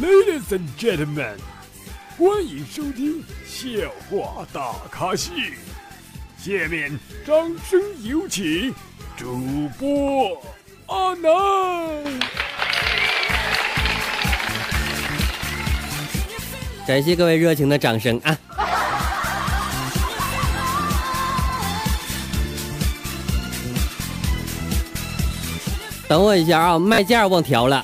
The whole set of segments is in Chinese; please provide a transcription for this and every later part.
Ladies and gentlemen，欢迎收听笑话大咖秀。下面掌声有请主播阿南。感谢各位热情的掌声啊！等我一下啊，卖价忘调了。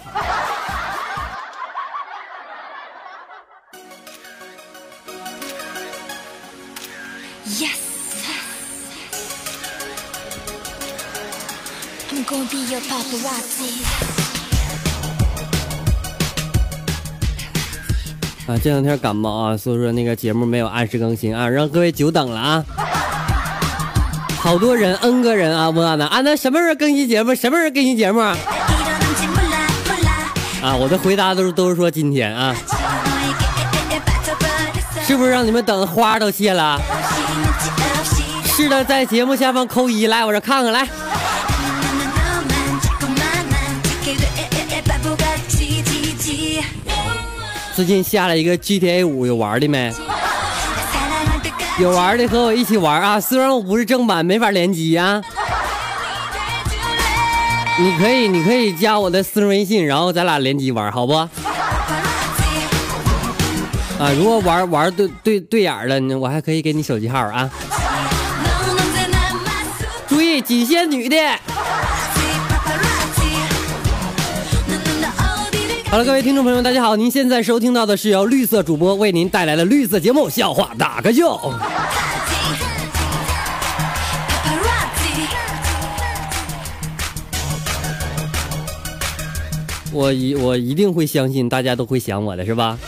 Yes。啊，这两天感冒啊，所以说那个节目没有按时更新啊，让各位久等了啊。好多人，N 个人啊，问阿南，阿南什么时候更新节目？什么时候更新节目？啊，我的回答都是都是说今天啊，是不是让你们等花都谢了？是的，在节目下方扣一，来我这看看来。最近下了一个 GTA 五，有玩的没？有玩的和我一起玩啊！虽然我不是正版，没法联机啊。你可以，你可以加我的私人微信，然后咱俩联机玩，好不？啊，如果玩玩对对对眼了，我还可以给你手机号啊。注意，仅限女的。好了，各位听众朋友，大家好！您现在收听到的是由绿色主播为您带来的绿色节目《笑话大个秀》。我一我一定会相信，大家都会想我的，是吧？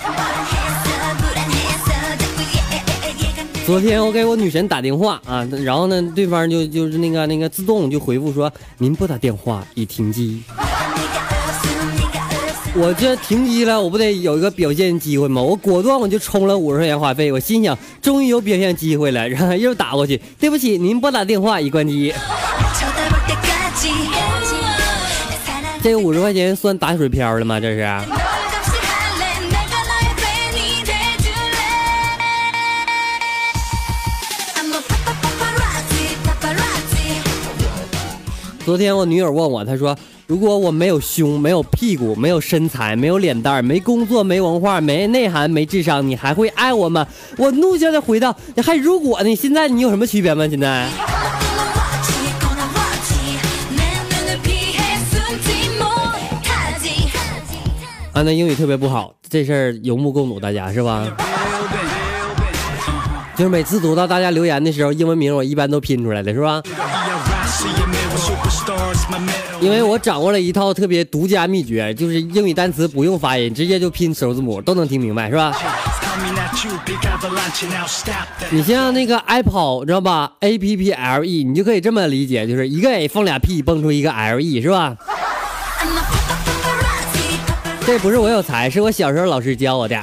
昨天我给我女神打电话啊，然后呢，对方就就是那个那个自动就回复说：“您拨打电话已停机。”我这停机了，我不得有一个表现机会吗？我果断我就充了五十块钱话费，我心想终于有表现机会了，然后又打过去。对不起，您拨打电话已关机。这个五十块钱算打水漂了吗？这是。昨天我女友问我，她说。如果我没有胸，没有屁股，没有身材，没有脸蛋，没工作，没文化，没内涵，没智商，你还会爱我吗？我怒气的回道：“你还如果呢？现在你有什么区别吗？现在？”啊，那英语特别不好，这事儿有目共睹，大家是吧？就是每次读到大家留言的时候，英文名我一般都拼出来的，是吧？因为我掌握了一套特别独家秘诀，就是英语单词不用发音，直接就拼首字母都能听明白，是吧？你像那个 Apple，知道吧？A P P L E，你就可以这么理解，就是一个 A 放俩 P，蹦出一个 L E，是吧？这不是我有才，是我小时候老师教我的。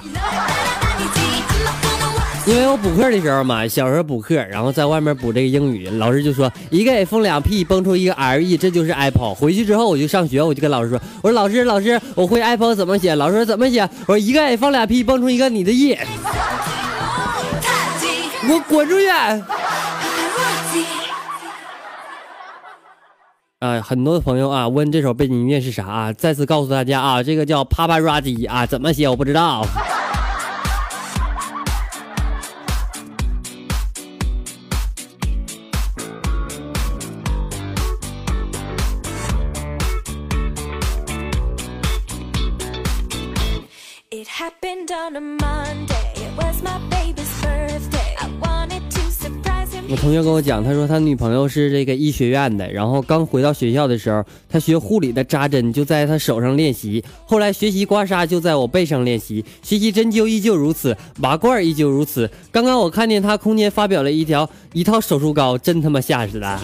因为我补课的时候嘛，小时候补课，然后在外面补这个英语，老师就说一个 A 放两 P 蹦出一个 L E，这就是 Apple。回去之后我就上学，我就跟老师说，我说老师老师，我会 Apple 怎么写？老师说怎么写？我说一个 A 放俩 P 蹦出一个你的 E。给我滚出去！啊，很多的朋友啊问这首背景音乐是啥啊？再次告诉大家啊，这个叫 Paparazzi 啊，怎么写我不知道。Happened on a Monday，it was my baby's birthday。I wanted to surprise him 我同学跟我讲，他说他女朋友是这个医学院的，然后刚回到学校的时候，他学护理的扎针就在他手上练习，后来学习刮痧就在我背上练习，学习针灸依旧如此，拔罐依旧如此。刚刚我看见他空间发表了一条一套手术膏，真他妈吓死了。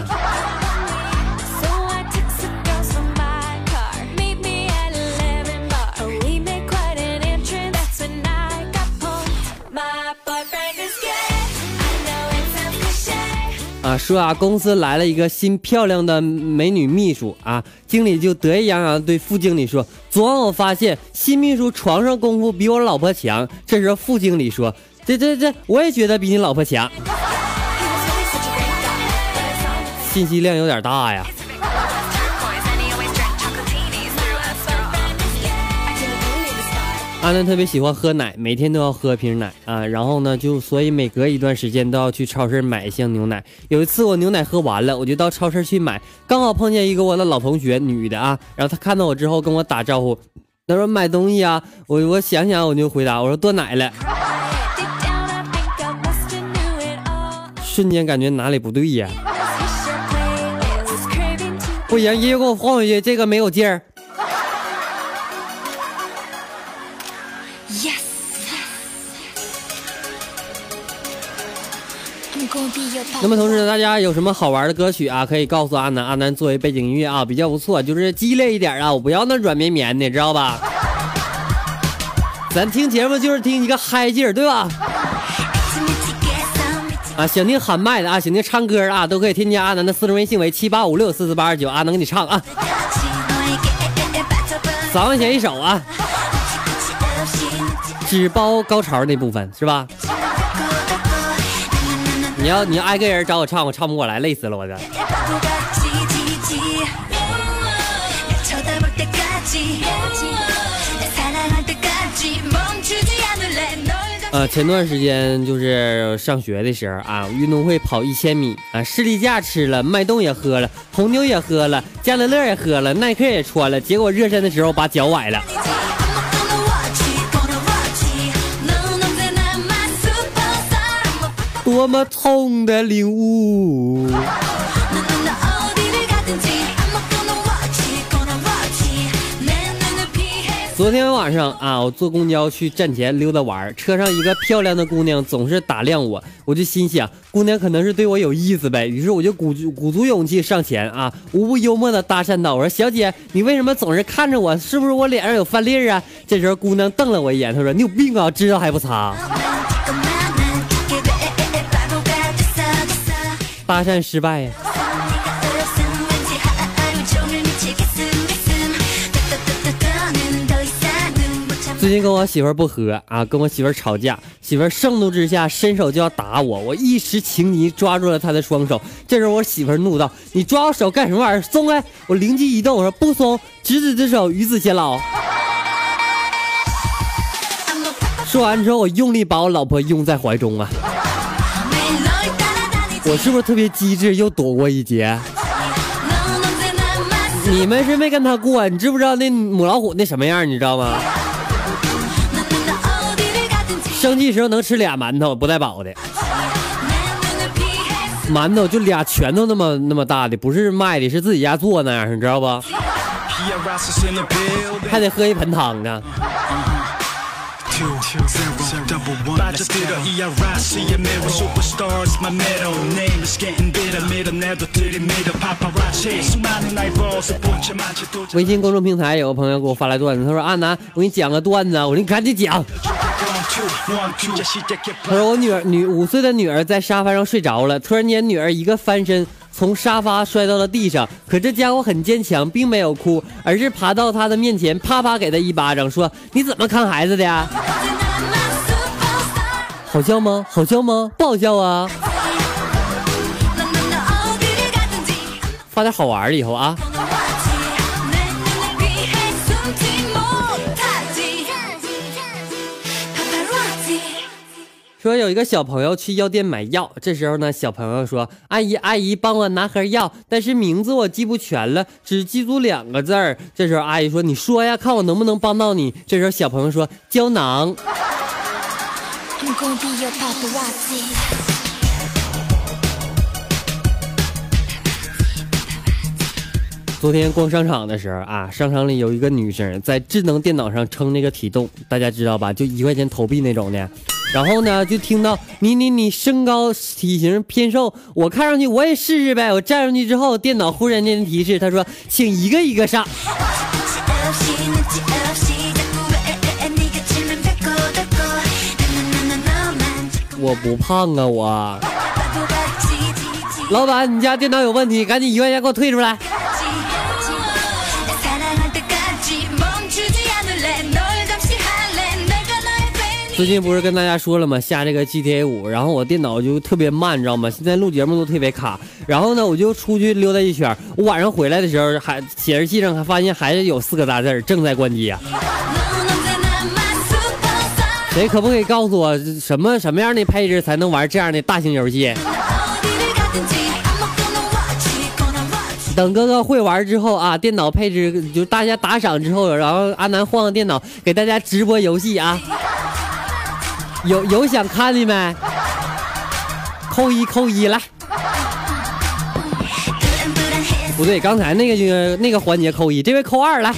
说啊，公司来了一个新漂亮的美女秘书啊，经理就得意洋洋对副经理说：“昨晚我发现新秘书床上功夫比我老婆强。”这时候副经理说：“这这这，我也觉得比你老婆强。”信息量有点大呀。阿南特别喜欢喝奶，每天都要喝瓶奶啊。然后呢，就所以每隔一段时间都要去超市买一箱牛奶。有一次我牛奶喝完了，我就到超市去买，刚好碰见一个我的老同学，女的啊。然后她看到我之后跟我打招呼，她说买东西啊。我我想想我就回答，我说断奶了。瞬间感觉哪里不对呀？不行，音乐给我换回去，这个没有劲儿。那么同时，大家有什么好玩的歌曲啊？可以告诉阿南，阿南作为背景音乐啊，比较不错，就是激烈一点啊，我不要那软绵绵的，知道吧？咱听节目就是听一个嗨劲儿，对吧？啊，想听喊麦的啊，想听唱歌的啊，都可以添加阿南的私人微信为七八五六四四八二九，阿南给你唱啊。三块钱一首啊，只包高潮那部分是吧？你要你要挨个人找我唱，我唱不过来，累死了我这。呃，前段时间就是上学的时候啊，运动会跑一千米啊，士力架吃了，脉动也喝了，红牛也喝了，加乐乐也喝了，耐克也穿了，结果热身的时候把脚崴了。多么痛的领悟！昨天晚上啊，我坐公交去站前溜达玩，车上一个漂亮的姑娘总是打量我，我就心想，姑娘可能是对我有意思呗。于是我就鼓鼓足勇气上前啊，无不幽默的搭讪道：“我说小姐，你为什么总是看着我？是不是我脸上有饭粒啊？”这时候姑娘瞪了我一眼，她说：“你有病啊，知道还不擦。”搭讪失败呀！最近跟我媳妇不和啊，跟我媳妇吵架，媳妇盛怒之下伸手就要打我，我一时情急抓住了她的双手。这时候我媳妇怒道：“你抓我手干什么玩意儿？松开！”我灵机一动，我说：“不松，执子之手，与子偕老。”说完之后，我用力把我老婆拥在怀中啊。我是不是特别机智，又躲过一劫？你们是没跟他过，你知不知道那母老虎那什么样？你知道吗？生气时候能吃俩馒头，不带饱的。馒头就俩拳头那么那么大的，不是卖的，是自己家做那样，你知道不？还得喝一盆汤呢。微信公众平台有个朋友给我发来段子，他说：“阿南，我给你讲个段子。”我说：“你赶紧讲。”他说：“我女儿女五岁的女儿在沙发上睡着了，突然间女儿一个翻身，从沙发摔到了地上。可这家伙很坚强，并没有哭，而是爬到他的面前，啪啪给他一巴掌，说：你怎么看孩子的？”好笑吗？好笑吗？不好笑啊！发点好玩的以后啊。说有一个小朋友去药店买药，这时候呢，小朋友说：“阿姨，阿姨，帮我拿盒药，但是名字我记不全了，只记住两个字儿。”这时候阿姨说：“你说呀，看我能不能帮到你。”这时候小朋友说：“胶囊。”昨天逛商场的时候啊，商场里有一个女生在智能电脑上称那个体重，大家知道吧？就一块钱投币那种的。然后呢，就听到你你你身高体型偏瘦，我看上去我也试试呗。我站上去之后，电脑忽然间提示，他说请一个一个上。我不胖啊，我老板，你家电脑有问题，赶紧一块钱给我退出来。最近不是跟大家说了吗？下这个 GTA 五，然后我电脑就特别慢，你知道吗？现在录节目都特别卡。然后呢，我就出去溜达一圈，我晚上回来的时候，还显示器上还发现还是有四个大字正在关机啊。谁可不可以告诉我什么什么样的配置才能玩这样的大型游戏？等哥哥会玩之后啊，电脑配置就大家打赏之后，然后阿南换个电脑给大家直播游戏啊。有有想看的没？扣一扣一来。不对，刚才那个就那个环节扣一，这位扣二来。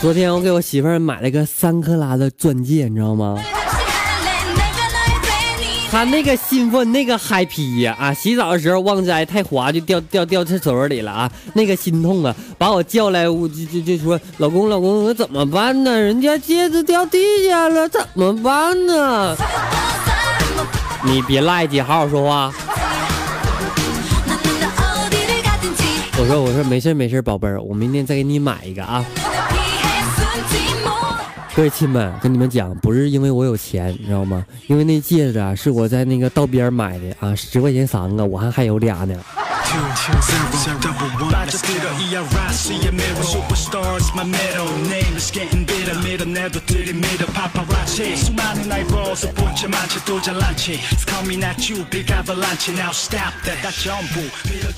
昨天我给我媳妇儿买了个三克拉的钻戒，你知道吗？她那个兴奋，那个嗨皮呀啊！洗澡的时候忘摘，太滑就掉掉掉厕所里了啊！那个心痛啊，把我叫来，我就就就说：“老公老公，我怎么办呢？人家戒指掉地下了，怎么办呢？”你别赖叽，好好说话。我说我说没事没事，宝贝儿，我明天再给你买一个啊。各位亲们，跟你们讲，不是因为我有钱，你知道吗？因为那戒指啊，是我在那个道边买的啊，十块钱三个，我还还有俩呢。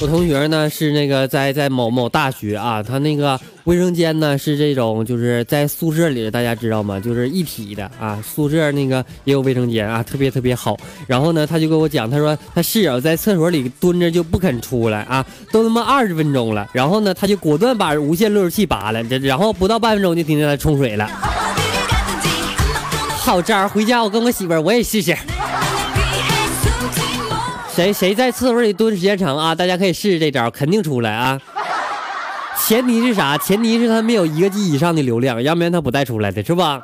我同学呢是那个在在某某大学啊，他那个卫生间呢是这种，就是在宿舍里，大家知道吗？就是一体的。啊，宿舍那个也有卫生间啊，特别特别好。然后呢，他就跟我讲，他说他室友在厕所里蹲着就不肯出来。啊，都他妈二十分钟了。然后呢，他就果断把无线路由器拔了，这然后不到半分钟就听见他冲水。了。好招，回家我跟我媳妇儿我也试试。谁谁在厕所里蹲时间长啊？大家可以试试这招，肯定出来啊！前提是啥？前提是他没有一个 G 以上的流量，要不然他不带出来的，是吧？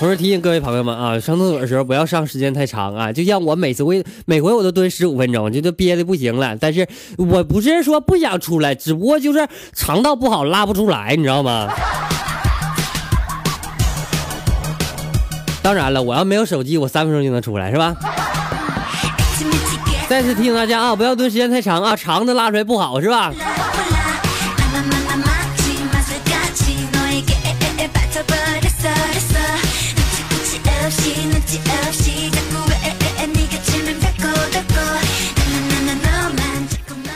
同时提醒各位朋友们啊，上厕所的时候不要上时间太长啊！就像我每次回每回我都蹲十五分钟，就都憋的不行了。但是我不是说不想出来，只不过就是肠道不好拉不出来，你知道吗？当然了，我要没有手机，我三分钟就能出来，是吧？再次提醒大家啊，不要蹲时间太长啊，长的拉出来不好，是吧？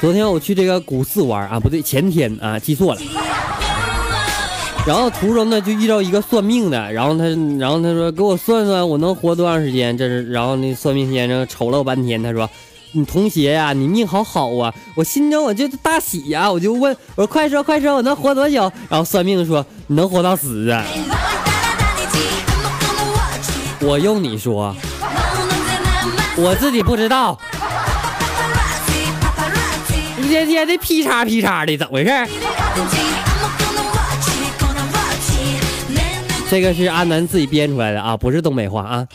昨天我去这个古寺玩啊，不对，前天啊，记错了。然后途中呢就遇到一个算命的，然后他，然后他说给我算算我能活多长时间。这是，然后那算命先生瞅了我半天，他说：“你同学呀，你命好好啊！”我心中我就大喜呀，我就问我说：“快说快说，我能活多久？”然后算命说：“你能活到死啊！”我用你说，我自己不知道。天天的劈叉劈叉的，怎么回事？这个是阿南自己编出来的啊，不是东北话啊。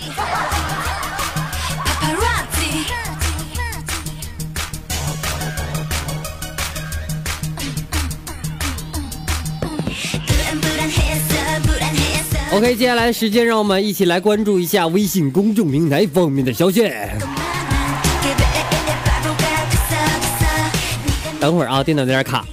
OK，接下来的时间让我们一起来关注一下微信公众平台方面的消息。等会儿啊，电脑有点卡。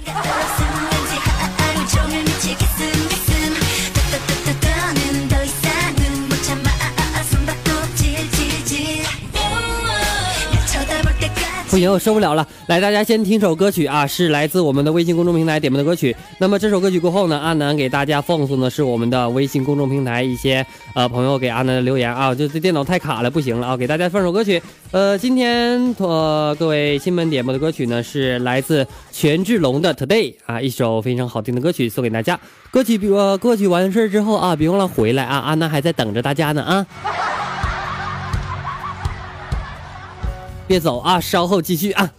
不行，我受不了了。来，大家先听首歌曲啊，是来自我们的微信公众平台点播的歌曲。那么这首歌曲过后呢，阿南给大家放送的是我们的微信公众平台一些呃朋友给阿南的留言啊，就这电脑太卡了，不行了啊，给大家放首歌曲。呃，今天呃各位新们点播的歌曲呢是来自权志龙的 Today 啊，一首非常好听的歌曲送给大家。歌曲比我歌曲完事之后啊，别忘了回来啊，阿南还在等着大家呢啊。别走啊，稍后继续啊。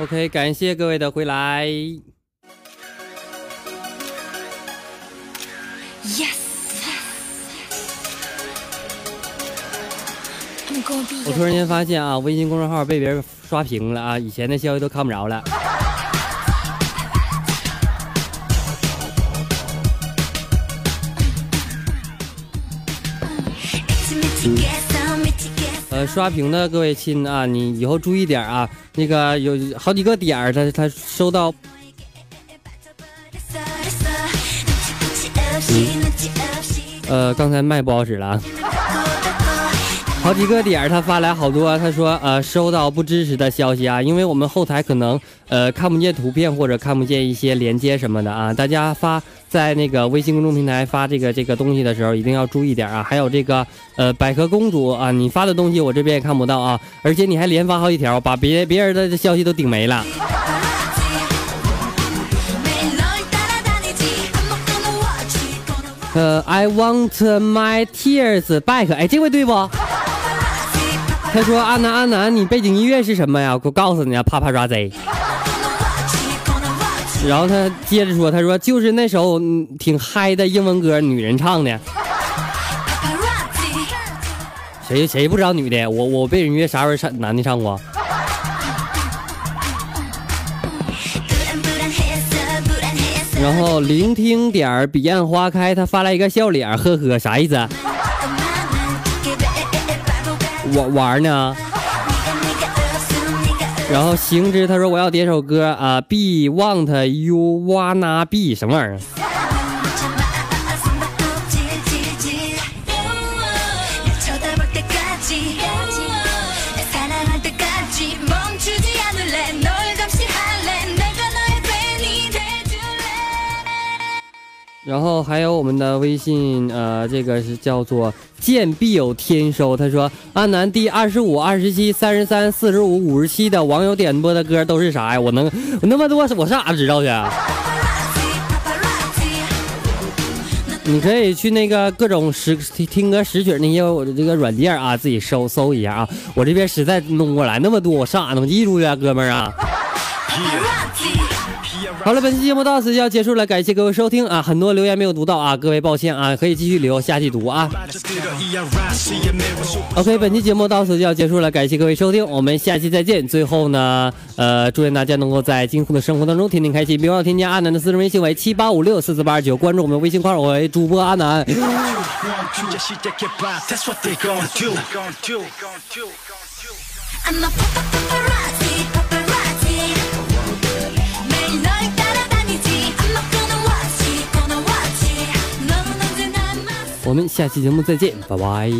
ok 感谢各位的回来。Yes 我突然间发现啊微信公众号被别人刷屏了啊以前的消息都看不着了。呃刷屏的各位亲啊你以后注意点啊那个有好几个点儿，他他收到。呃，刚才麦不好使了。好几个点，他发来好多，他说呃收到不支持的消息啊，因为我们后台可能呃看不见图片或者看不见一些连接什么的啊，大家发在那个微信公众平台发这个这个东西的时候一定要注意点啊。还有这个呃百合公主啊，你发的东西我这边也看不到啊，而且你还连发好几条，把别别人的消息都顶没了。呃，I want my tears back，哎，这回对不？他说：“阿南，阿南，你背景音乐是什么呀？我告诉你啊，啪啪抓贼。”然后他接着说：“他说就是那首挺嗨的英文歌，女人唱的。谁谁不知道女的？我我背景音乐啥时候唱男的唱过？”然后聆听点彼岸花开，他发来一个笑脸，呵呵，啥意思？玩玩呢，然后行之他说我要点首歌啊，Be Want You Wanna Be 什么玩意儿？然后还有我们的微信，呃，这个是叫做见必有天收。他说：“阿南第二十五、二十七、三十三、四十五、五十七的网友点播的歌都是啥呀？我能我那么多，我上哪知道去？你可以去那个各种识听歌识曲那些我的这个软件啊，自己搜搜一下啊。我这边实在弄不过来那么多，我上哪能记住呀，哥们儿啊？”好了，本期节目到此就要结束了，感谢各位收听啊！很多留言没有读到啊，各位抱歉啊，可以继续留，下期读啊。OK，本期节目到此就要结束了，感谢各位收听，我们下期再见。最后呢，呃，祝愿大家能够在今后的生活当中天天开心，别忘了添加阿南的私人微信为七八五六四四八二九，关注我们微信号为主播阿南。我们下期节目再见，拜拜。